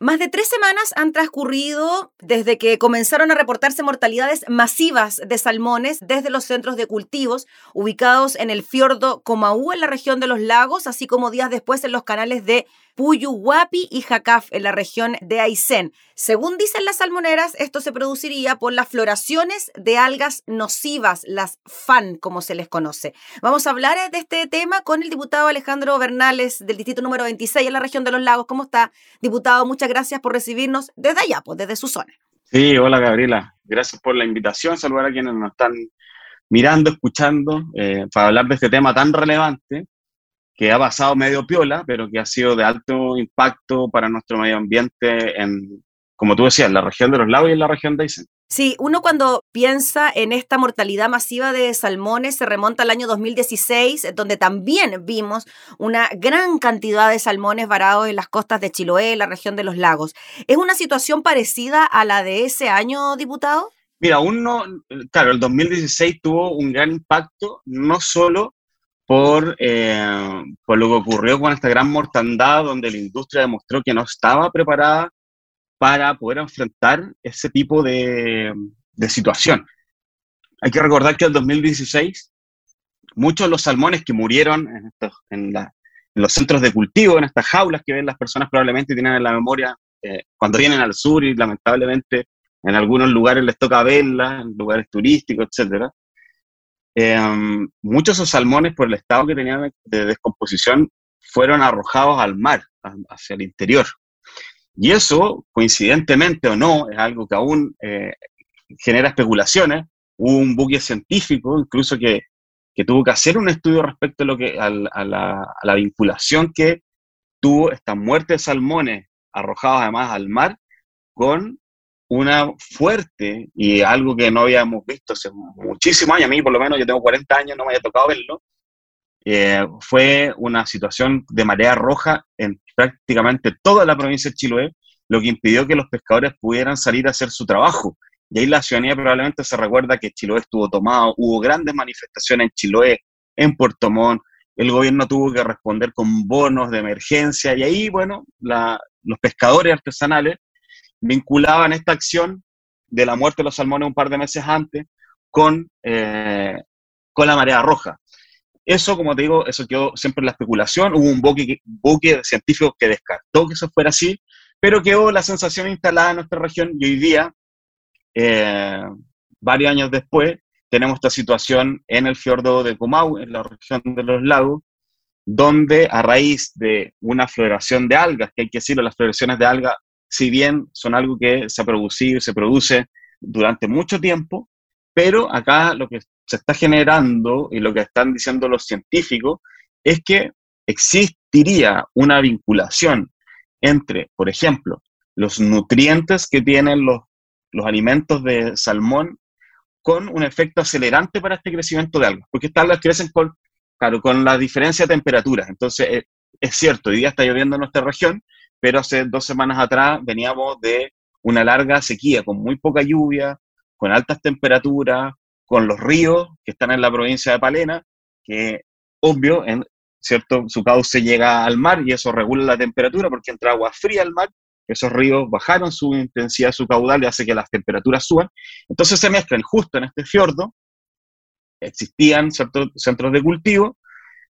Más de tres semanas han transcurrido desde que comenzaron a reportarse mortalidades masivas de salmones desde los centros de cultivos ubicados en el fiordo Comaú en la región de los lagos, así como días después en los canales de Puyuhuapi y Jacaf en la región de Aysén. Según dicen las salmoneras, esto se produciría por las floraciones de algas nocivas, las FAN, como se les conoce. Vamos a hablar de este tema con el diputado Alejandro Bernales del distrito número 26 en la región de los lagos. ¿Cómo está, diputado? Muchas gracias por recibirnos desde allá, pues desde su zona. Sí, hola Gabriela. Gracias por la invitación. Saludar a quienes nos están mirando, escuchando, eh, para hablar de este tema tan relevante que ha pasado medio piola, pero que ha sido de alto impacto para nuestro medio ambiente en, como tú decías, en la región de los lagos y en la región de Aysén. Sí, uno cuando piensa en esta mortalidad masiva de salmones se remonta al año 2016, donde también vimos una gran cantidad de salmones varados en las costas de Chiloé, la región de los lagos. ¿Es una situación parecida a la de ese año, diputado? Mira, uno, claro, el 2016 tuvo un gran impacto, no solo por, eh, por lo que ocurrió con esta gran mortandad donde la industria demostró que no estaba preparada para poder enfrentar ese tipo de, de situación. Hay que recordar que en el 2016 muchos de los salmones que murieron en, en, en, los centros de cultivo, en estas jaulas que ven las personas probablemente tienen en la memoria eh, cuando vienen al sur y lamentablemente en algunos lugares les toca verlas, en lugares turísticos, etcétera, Em, muchos de esos salmones, por el estado que tenían de descomposición, fueron arrojados al mar, hacia el interior. Y eso, coincidentemente o no, es algo que aún eh, genera especulaciones. Hubo un buque científico, incluso que, que, tuvo que hacer un estudio respecto a, lo que, a, la, a la vinculación que tuvo esta muerte de salmones arrojados además al mar con una fuerte y algo que no habíamos visto hace muchísimos años, a mí por lo menos yo tengo 40 años, no me haya tocado verlo, eh, fue una situación de marea roja en prácticamente toda la provincia de Chiloé, lo que impidió que los pescadores pudieran salir a hacer su trabajo. Y ahí la ciudadanía probablemente se recuerda que Chiloé estuvo tomado, hubo grandes manifestaciones en Chiloé, en Puerto Montt, el gobierno tuvo que responder con bonos de emergencia y ahí, bueno, la, los pescadores artesanales vinculaban esta acción de la muerte de los salmones un par de meses antes con, eh, con la marea roja. Eso, como te digo, eso quedó siempre en la especulación. Hubo un buque, buque científico que descartó que eso fuera así, pero quedó la sensación instalada en nuestra región y hoy día, eh, varios años después, tenemos esta situación en el fiordo de Comau, en la región de los lagos, donde a raíz de una floración de algas, que hay que decirlo, las floraciones de algas si bien son algo que se ha producido y se produce durante mucho tiempo, pero acá lo que se está generando y lo que están diciendo los científicos es que existiría una vinculación entre, por ejemplo, los nutrientes que tienen los, los alimentos de salmón con un efecto acelerante para este crecimiento de algas, porque estas algas crecen con, claro, con la diferencia de temperaturas. Entonces, eh, es cierto, hoy día está lloviendo en nuestra región, pero hace dos semanas atrás veníamos de una larga sequía, con muy poca lluvia, con altas temperaturas, con los ríos que están en la provincia de Palena, que obvio, en, ¿cierto? Su cauce llega al mar y eso regula la temperatura porque entra agua fría al mar, esos ríos bajaron su intensidad, su caudal y hace que las temperaturas suban. Entonces se mezclan justo en este fiordo, existían ciertos centros de cultivo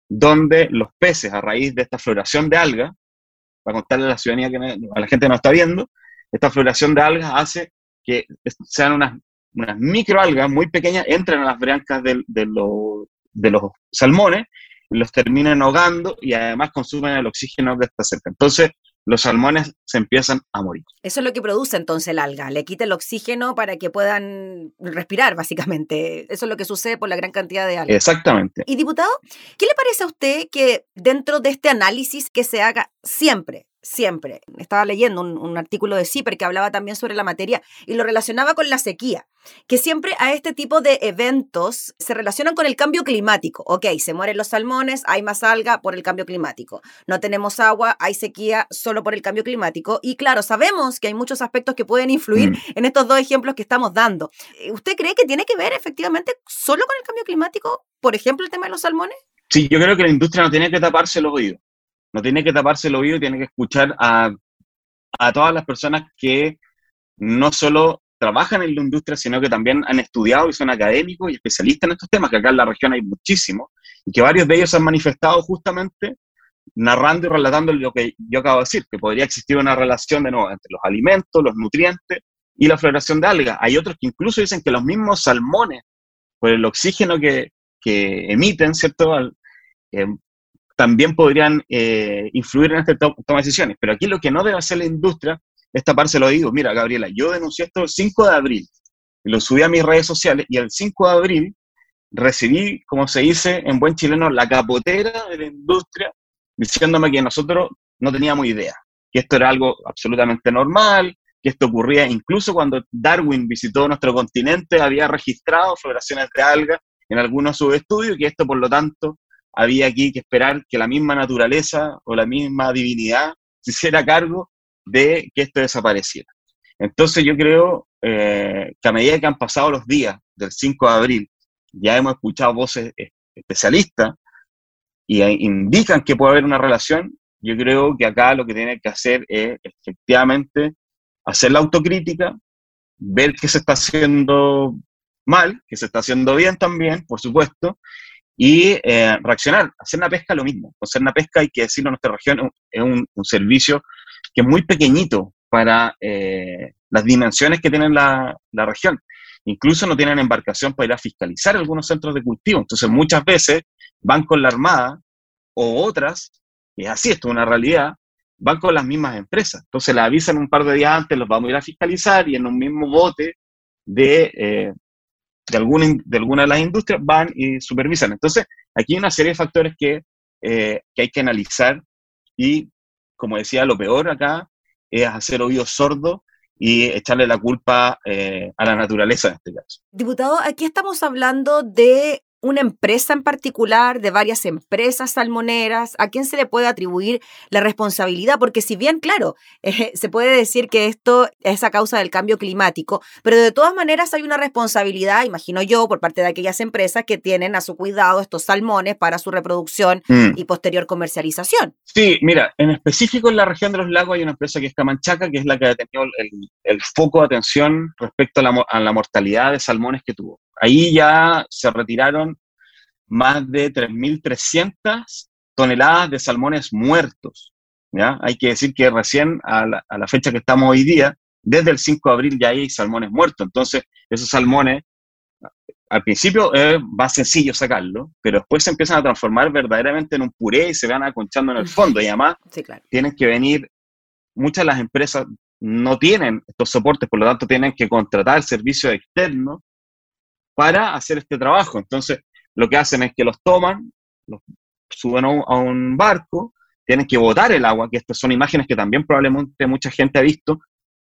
donde los peces, a raíz de esta floración de algas, para contarle a la ciudadanía, que a la gente que no está viendo, esta floración de algas hace que sean unas, unas microalgas muy pequeñas, entren a las brancas de, de, de los salmones, los terminen ahogando y además consumen el oxígeno que está cerca. Entonces, los salmones se empiezan a morir. Eso es lo que produce entonces el alga, le quita el oxígeno para que puedan respirar, básicamente. Eso es lo que sucede por la gran cantidad de algas. Exactamente. Y diputado, ¿qué le parece a usted que dentro de este análisis que se haga siempre, siempre. Estaba leyendo un, artículo de CIPER que hablaba también sobre la materia y lo relacionaba con la sequía, que siempre a este tipo de eventos se relacionan con el cambio climático. Ok, se mueren los salmones, hay más alga por el cambio climático. No tenemos agua, hay sequía solo por el cambio climático. Y claro, sabemos que hay muchos aspectos que pueden influir mm. en estos dos ejemplos que estamos dando. ¿Usted cree que tiene que ver efectivamente solo con el cambio climático, por ejemplo, el tema de los salmones? Sí, yo creo que la industria no tiene que taparse los oídos no tiene que taparse el oído, tiene que escuchar a a todas las personas que no solo trabajan en la industria, sino que también han estudiado y son académicos y especialistas en estos temas, que acá en la región hay muchísimos, y que varios de ellos han manifestado justamente narrando y relatando lo que yo acabo de decir, que podría existir una relación de nuevo entre los alimentos, los nutrientes y la floración de algas. Hay otros que incluso dicen que los mismos salmones, por el oxígeno que, que emiten, ¿cierto? Eh, también podrían eh, influir en esta toma de decisiones. Pero aquí lo que no debe hacer la industria es taparse lo digo. Mira, Gabriela, yo denuncié esto el 5 de abril, lo subí a mis redes sociales, y el 5 de abril recibí, como se dice en buen chileno, la capotera de la industria diciéndome que nosotros no teníamos idea, que esto era algo absolutamente normal, que esto ocurría incluso cuando Darwin visitó nuestro continente, había registrado floraciones de algas en algunos de sus estudios y que esto, por lo tanto, había aquí que esperar que la misma naturaleza o la misma divinidad se hiciera cargo de que esto desapareciera. Entonces yo creo eh, que a medida que han pasado los días del 5 de abril, ya hemos escuchado voces especialistas y indican que puede haber una relación, yo creo que acá lo que tiene que hacer es efectivamente hacer la autocrítica, ver que se está haciendo mal, que se está haciendo bien también, por supuesto, y eh, reaccionar. Hacer una pesca lo mismo. Hacer una pesca, hay que decirlo, nuestra región es un, servicio que es muy pequeñito para eh, las dimensiones que tiene la, la, región. Incluso no tienen embarcación para ir a fiscalizar algunos centros de cultivo. Entonces, muchas veces van con la Armada o otras, y así, esto es una realidad, van con las mismas empresas. Entonces la avisan un par de días antes, los vamos a ir a fiscalizar y en un mismo bote de, eh, de, alguna, de alguna de las industrias van y supervisan. Entonces aquí hay una serie de factores que, eh, que hay que analizar y, como decía, lo peor acá es hacer oídos sordos y echarle la culpa eh, a la naturaleza en este caso. Diputado, aquí estamos hablando de una empresa en particular, de varias empresas salmoneras, a quién se le puede atribuir la responsabilidad, porque si bien, claro, eh, se puede decir que esto es a causa del cambio climático, pero de todas maneras hay una responsabilidad, imagino yo, por parte de aquellas empresas que tienen a su cuidado estos salmones para su reproducción mm. y posterior comercialización. Sí, mira, en específico en la región de los lagos hay una empresa que es Camanchaca, que es la que ha tenido el, foco de atención respecto a la mortalidad de salmones que tuvo. Ahí ya se retiraron más de 3.300 toneladas de salmones muertos. ¿ya? Hay que decir que recién a la, fecha que estamos hoy día, desde el 5 de abril ya hay salmones muertos. Entonces, esos salmones, al principio es más sencillo sacarlo, pero después se empiezan a transformar verdaderamente en un puré y se van aconchando en el fondo. Y además, tienen que venir, muchas de las empresas no tienen estos soportes, por lo tanto tienen que contratar servicios externos para hacer este trabajo. Entonces, lo que hacen es que los toman, los suben a un, barco, tienen que botar el agua, que estas son imágenes que también probablemente mucha gente ha visto,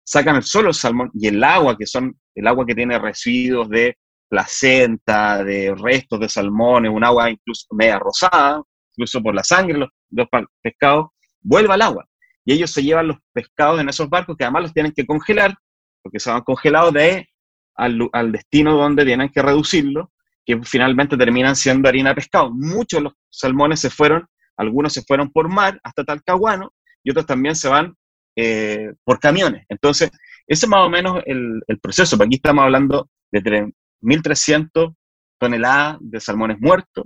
sacan el solo salmón y el agua, que son el agua que tiene residuos de placenta, de restos de salmones, un agua incluso media rosada, incluso por la sangre de los, pescados, vuelve al agua. Y ellos se llevan los pescados en esos barcos que además los tienen que congelar, porque se van congelados de al, destino donde tienen que reducirlo, que finalmente terminan siendo harina de pescado. Muchos de los salmones se fueron, algunos se fueron por mar hasta Talcahuano y otros también se van eh, por camiones. Entonces, ese es más o menos el, proceso. Aquí estamos hablando de 1.300 toneladas de salmones muertos,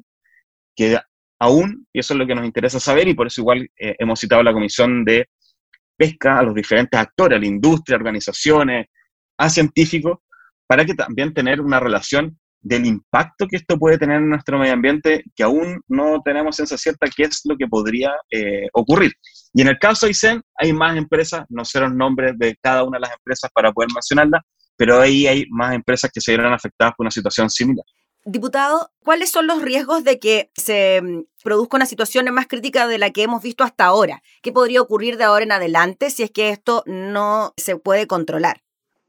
que aún, y eso es lo que nos interesa saber, y por eso igual eh, hemos citado la Comisión de Pesca, a los diferentes actores, a la industria, organizaciones, a científicos, para que también tener una relación del impacto que esto puede tener en nuestro medio ambiente, que aún no tenemos ciencia cierta qué es lo que podría eh, ocurrir. Y en el caso de ICEN hay más empresas, no sé los nombres de cada una de las empresas para poder mencionarlas, pero ahí hay más empresas que se vieron afectadas por una situación similar. Diputado, ¿cuáles son los riesgos de que se mm, produzca una situación más crítica de la que hemos visto hasta ahora? ¿Qué podría ocurrir de ahora en adelante si es que esto no se puede controlar?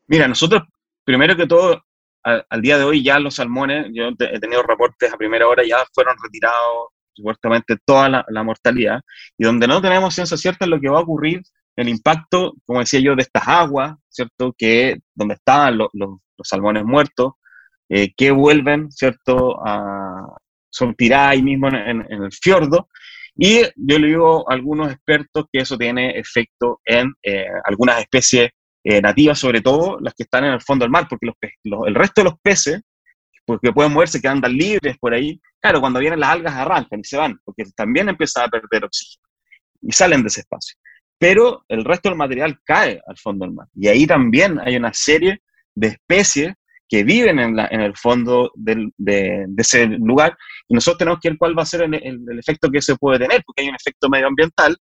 Mira, nosotros primero que todo, al, día de hoy ya los salmones, yo he tenido reportes a primera hora, ya fueron retirados supuestamente toda la, mortalidad, y donde no tenemos ciencia cierta es lo que va a ocurrir, el impacto, como decía yo, de estas aguas, ¿cierto? Que donde estaban los, salmones muertos, eh, que vuelven, ¿cierto? A, son tiradas ahí mismo en, el fiordo, Y yo le digo a algunos expertos que eso tiene efecto en eh, algunas especies eh, nativas, sobre todo las que están en el fondo del mar, porque los, el resto de los peces, porque pueden moverse, que andan libres por ahí, claro, cuando vienen las algas arrancan y se van, porque también empiezan a perder oxígeno y salen de ese espacio. Pero el resto del material cae al fondo del mar. Y ahí también hay una serie de especies que viven en, la, en el fondo de, ese lugar y nosotros tenemos que ver cuál va a ser el, el, efecto que se puede tener, porque hay un efecto medioambiental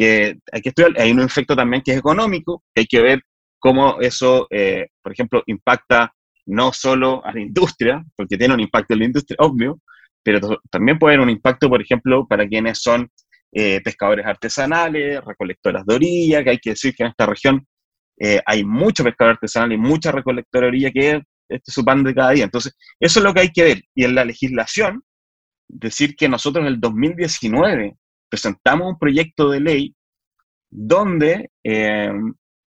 que hay que estudiar, hay un efecto también que es económico, que hay que ver cómo eso, eh, por ejemplo, impacta no solo a la industria, porque tiene un impacto en la industria, obvio, pero también puede haber un impacto, por ejemplo, para quienes son eh, pescadores artesanales, recolectoras de orilla, que hay que decir que en esta región eh, hay mucho pescador artesanal y mucha recolectoría que es su pan de cada día. Entonces, eso es lo que hay que ver. Y en la legislación, decir que nosotros en el 2019 presentamos un proyecto de ley donde eh,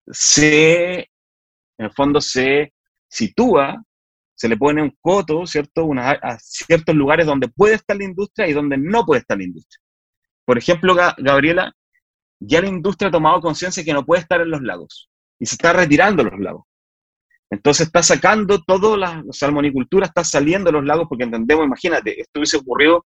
se, en el fondo se sitúa, se le pone un coto, ¿cierto? a ciertos lugares donde puede estar la industria y donde no puede estar la industria. Por ejemplo, Gabriela, ya la industria ha tomado conciencia que no puede estar en los lagos y se está retirando los lagos. Entonces está sacando toda la salmonicultura, está saliendo de los lagos porque entendemos, imagínate, esto hubiese ocurrido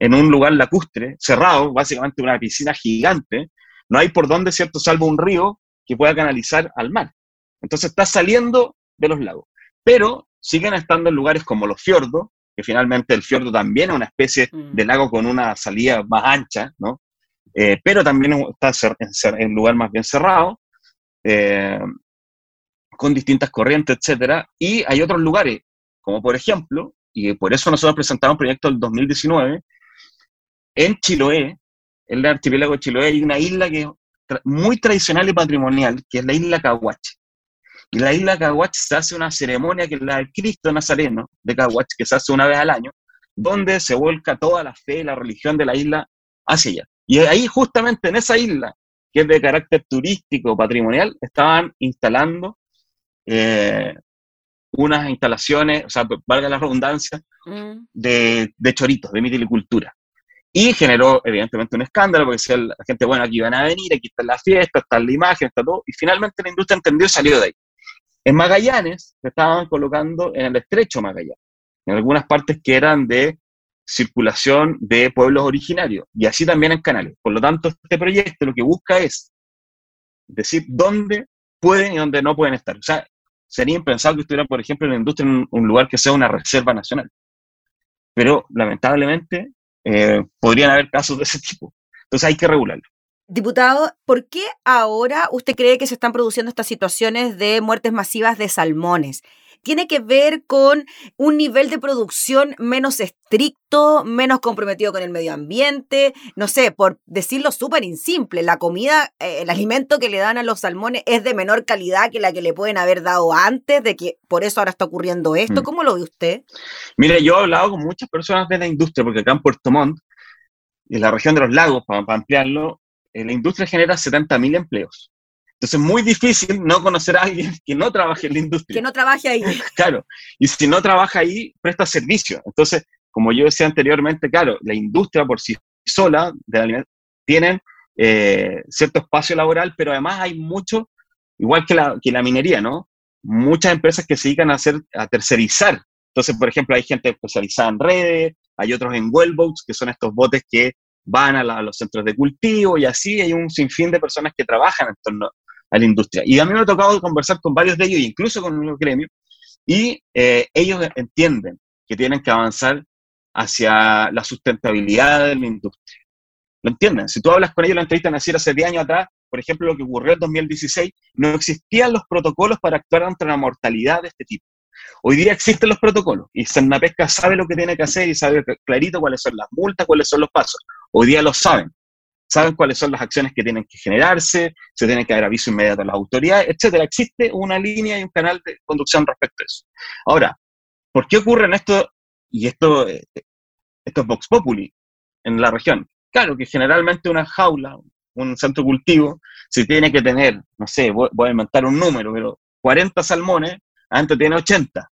en un lugar lacustre, cerrado, básicamente una piscina gigante, no hay por dónde, ¿cierto?, salvo un río que pueda canalizar al mar. Entonces está saliendo de los lagos. Pero siguen estando en lugares como los fiordos, que finalmente el fiordo también es una especie mm. de lago con una salida más ancha, ¿no? Eh, pero también está en un lugar más bien cerrado, eh, con distintas corrientes, etcétera, y hay otros lugares, como por ejemplo, y por eso nosotros presentamos un proyecto del 2019, en Chiloé, en el archipiélago de Chiloé, hay una isla que es muy tradicional y patrimonial, que es la isla Caguache. Y la isla Caguache se hace una ceremonia que es la del Cristo Nazareno de Caguache, que se hace una vez al año, donde se vuelca toda la fe y la religión de la isla hacia allá. Y ahí, justamente en esa isla, que es de carácter turístico, patrimonial, estaban instalando eh, unas instalaciones, o sea, valga la redundancia, mm. de, de, choritos, de mitilicultura. Y generó, evidentemente, un escándalo, porque decía la gente, bueno, aquí van a venir, aquí está la fiesta, está la imagen, está todo, y finalmente la industria entendió y salió de ahí. En Magallanes se estaban colocando en el estrecho Magallanes, en algunas partes que eran de circulación de pueblos originarios y así también en canales. Por lo tanto, este proyecto lo que busca es decir dónde pueden y dónde no pueden estar. O sea, sería impensable que estuviera, por ejemplo, en la industria en un lugar que sea una reserva nacional. Pero lamentablemente eh, podrían haber casos de ese tipo. Entonces hay que regularlo. Diputado, ¿por qué ahora usted cree que se están produciendo estas situaciones de muertes masivas de salmones? Tiene que ver con un nivel de producción menos estricto, menos comprometido con el medio ambiente, no sé, por decirlo súper simple, la comida, eh, el alimento que le dan a los salmones es de menor calidad que la que le pueden haber dado antes, de que por eso ahora está ocurriendo esto. Mm. ¿Cómo lo ve usted? Mire, yo he hablado con muchas personas de la industria, porque acá en Puerto Montt, en la región de los lagos, para, ampliarlo, eh, la industria genera 70.000 empleos. Entonces es muy difícil no conocer a alguien que no trabaje en la industria. Que no trabaje ahí. claro, y si no trabaja ahí, presta servicio. Entonces, como yo decía anteriormente, claro, la industria por sí sola de tienen eh, cierto espacio laboral, pero además hay mucho, igual que la, que la minería, ¿no? Muchas empresas que se dedican a, hacer, a tercerizar. Entonces, por ejemplo, hay gente especializada en redes, hay otros en wellboats, que son estos botes que van a, a, los centros de cultivo y así hay un sinfín de personas que trabajan en torno a la industria. Y a mí me ha tocado conversar con varios de ellos, incluso con los gremios, y eh, ellos entienden que tienen que avanzar hacia la sustentabilidad de la industria. ¿Lo entienden? Si tú hablas con ellos, la entrevista decir hace 10 años atrás, por ejemplo, lo que ocurrió en 2016, no existían los protocolos para actuar ante una mortalidad de este tipo. Hoy día existen los protocolos y Pesca sabe lo que tiene que hacer y sabe clarito cuáles son las multas, cuáles son los pasos. Hoy día lo saben saben cuáles son las acciones que tienen que generarse, se tiene que dar aviso inmediato a las autoridades, etcétera. Existe una línea y un canal de conducción respecto a eso. Ahora, ¿por qué ocurren esto y esto, eh, esto es Vox Populi en la región? Claro que generalmente una jaula, un centro cultivo, se tiene que tener, no sé, voy, a inventar un número, pero 40 salmones, antes tiene 80.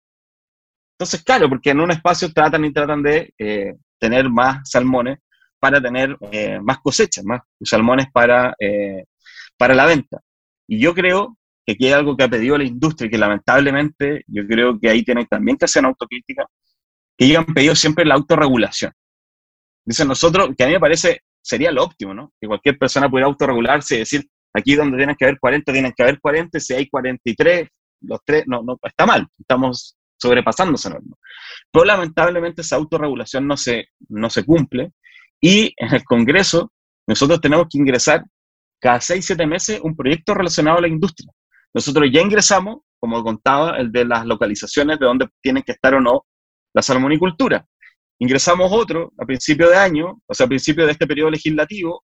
Entonces, claro, porque en un espacio tratan y tratan de eh, tener más salmones para tener más cosechas, más salmones para, para la venta. Y yo creo que aquí hay algo que ha pedido la industria y que lamentablemente yo creo que ahí tienen también que hacer autocrítica, que ellos han pedido siempre la autorregulación. Dicen nosotros, que a mí me parece, sería lo óptimo, ¿no? Que cualquier persona pudiera autorregularse y decir, aquí donde tienen que haber 40, tienen que haber 40, si hay 43, los tres, no, no, está mal, estamos sobrepasando esa norma. Pero lamentablemente esa autorregulación no se, no se cumple y en el Congreso nosotros tenemos que ingresar cada 6, 7 meses un proyecto relacionado a la industria. Nosotros ya ingresamos, como contaba, el de las localizaciones de dónde tienen que estar o no la salmonicultura. Ingresamos otro a principio de año, o sea, a principio de este periodo legislativo,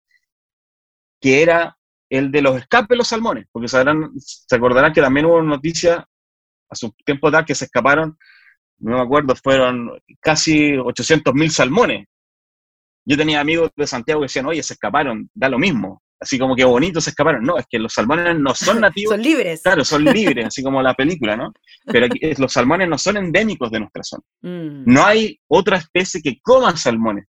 que era el de los escapes de los salmones, porque sabrán, se acordarán que también hubo noticias a su tiempo tal que se escaparon, no me acuerdo, fueron casi 800.000 salmones. Yo tenía amigos de Santiago que decían, oye, se escaparon, da lo mismo así como que bonitos se escaparon. No, es que los salmones no son nativos. son libres. Claro, son libres, así como la película, ¿no? Pero aquí, los salmones no son endémicos de nuestra zona. Mm. No hay otra especie que coma salmones,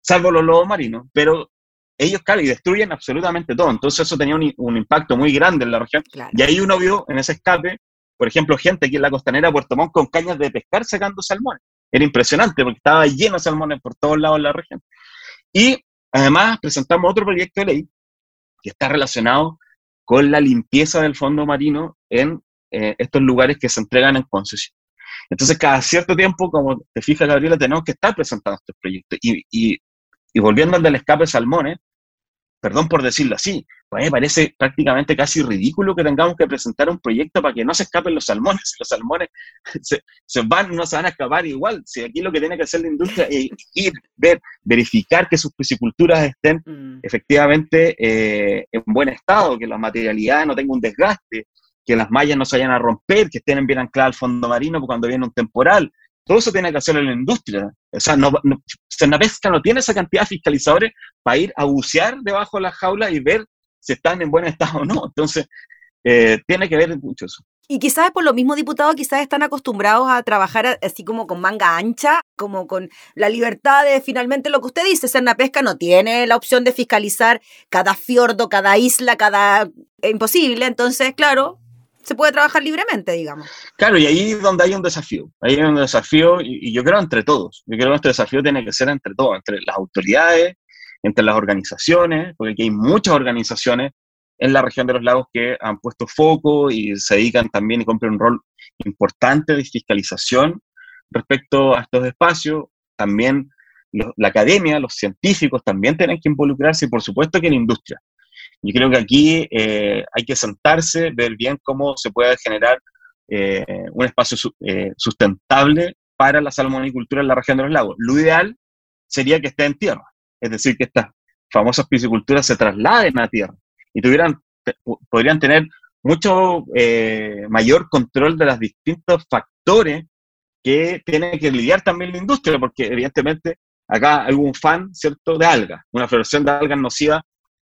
salvo los lobos marinos, pero ellos, claro, y destruyen absolutamente todo. Entonces eso tenía un, impacto muy grande en la región. Y ahí uno vio en ese escape, por ejemplo, gente aquí en la costanera de Puerto Montt con cañas de pescar sacando salmones. Era impresionante porque estaba lleno de salmones por todos lados de la región. Y además presentamos otro proyecto de ley que está relacionado con la limpieza del fondo marino en eh, estos lugares que se entregan en concesión. Entonces, cada cierto tiempo, como te fijas, Gabriela, tenemos que estar presentando estos proyectos. Y, y, y volviendo al del escape salmones, perdón por decirlo así, pues me parece prácticamente casi ridículo que tengamos que presentar un proyecto para que no se escapen los salmones. Los salmones se, se van, no se van a escapar igual. Si aquí lo que tiene que hacer la industria es ir, ver, verificar que sus pisciculturas estén mm. efectivamente eh, en buen estado, que la materialidad no tenga un desgaste, que las mallas no se vayan a romper, que estén bien ancladas al fondo marino cuando viene un temporal, todo eso tiene que hacerlo la industria. O sea, no, no, Pesca no tiene esa cantidad de fiscalizadores para ir a bucear debajo de la jaula y ver si están en buen estado o no. Entonces, eh, tiene que ver mucho eso. Y quizás por lo mismo, diputado, quizás están acostumbrados a trabajar así como con manga ancha, como con la libertad de finalmente lo que usted dice, Pesca no tiene la opción de fiscalizar cada fiordo, cada isla, cada... imposible, entonces, claro, se puede trabajar libremente, digamos. Claro, y ahí es donde hay un desafío. Ahí hay un desafío, y, yo creo entre todos. Yo creo que nuestro desafío tiene que ser entre todos, entre las autoridades, entre las organizaciones, porque aquí hay muchas organizaciones en la región de los lagos que han puesto foco y se dedican también y cumplen un rol importante de fiscalización respecto a estos espacios. También la academia, los científicos también tienen que involucrarse y por supuesto que la industria. Yo creo que aquí eh, hay que sentarse, ver bien cómo se puede generar eh, un espacio eh, sustentable para la salmonicultura en la región de los lagos. Lo ideal sería que esté en tierra, es decir, que estas famosas pisciculturas se trasladen a tierra y tuvieran, podrían tener mucho mayor control de los distintos factores que tiene que lidiar también la industria, porque evidentemente acá hay un fan, ¿cierto?, de algas, una floración de algas nocivas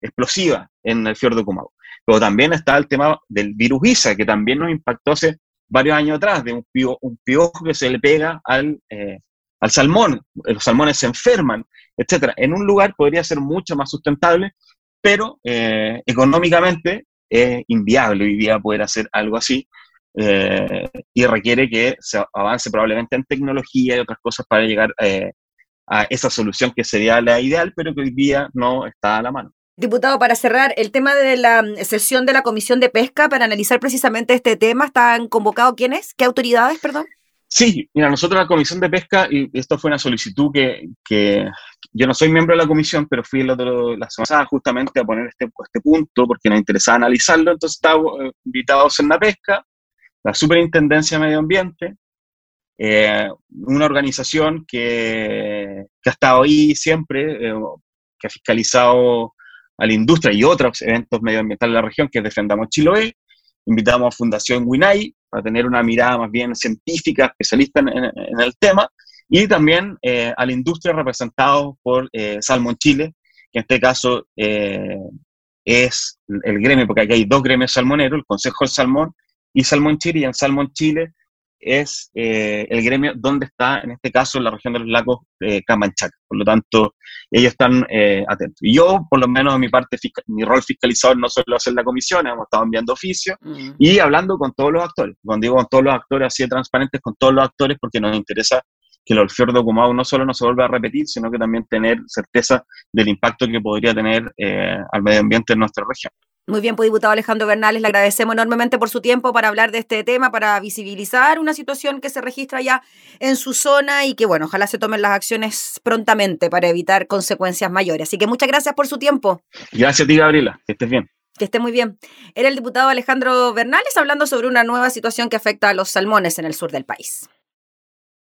explosiva en el fiordo Kumau. Pero también está el tema del virus ISA, que también nos impactó hace varios años atrás, de un, un piojo que se le pega al, eh, al salmón, los salmones se enferman, etc. En un lugar podría ser mucho más sustentable, pero eh, económicamente es inviable hoy día poder hacer algo así eh, y requiere que se avance probablemente en tecnología y otras cosas para llegar a esa solución que sería la ideal, pero que hoy día no está a la mano. Diputado, para cerrar, el tema de la mm, sesión de la Comisión de Pesca para analizar precisamente este tema, ¿están convocados quiénes? ¿Qué autoridades, perdón? Sí, mira, nosotros la Comisión de Pesca, y esto fue una solicitud que, que yo no soy miembro de la comisión, pero fui la semana pasada justamente a poner este, este punto porque nos interesaba analizarlo, entonces estábamos eh, invitados en la pesca, la Superintendencia de Medio Ambiente, eh, una organización que, que, ha estado ahí siempre, eh, que ha fiscalizado a la industria y otros eventos medioambientales de la región, que Defendamos Chiloé. Invitamos a Fundación Winay para tener una mirada más bien científica, especialista en, el tema, y también eh, a la industria representado por eh, Salmon Chile, que en este caso eh, es el gremio, porque aquí hay dos gremios salmoneros, el Consejo del Salmón y Salmón Chile, y en Salmón Chile es eh, el gremio donde está, en este caso, en la región de los lagos eh, Camanchaca. Por lo tanto, ellos están eh, atentos. Y yo, por lo menos, en mi parte, mi rol fiscalizador no solo hacer la comisión, hemos estado enviando oficios mm. y hablando con todos los actores. Cuando digo con todos los actores, así de transparentes con todos los actores, porque nos interesa que el fiordo Comau no solo no se vuelva a repetir, sino que también tener certeza del impacto que podría tener al medio ambiente en nuestra región. Muy bien, pues diputado Alejandro Bernales, le agradecemos enormemente por su tiempo para hablar de este tema, para visibilizar una situación que se registra ya en su zona y que, bueno, ojalá se tomen las acciones prontamente para evitar consecuencias mayores. Así que muchas gracias por su tiempo. Gracias a ti, Gabriela. Que estés bien. Que esté muy bien. Era el diputado Alejandro Bernales hablando sobre una nueva situación que afecta a los salmones en el sur del país.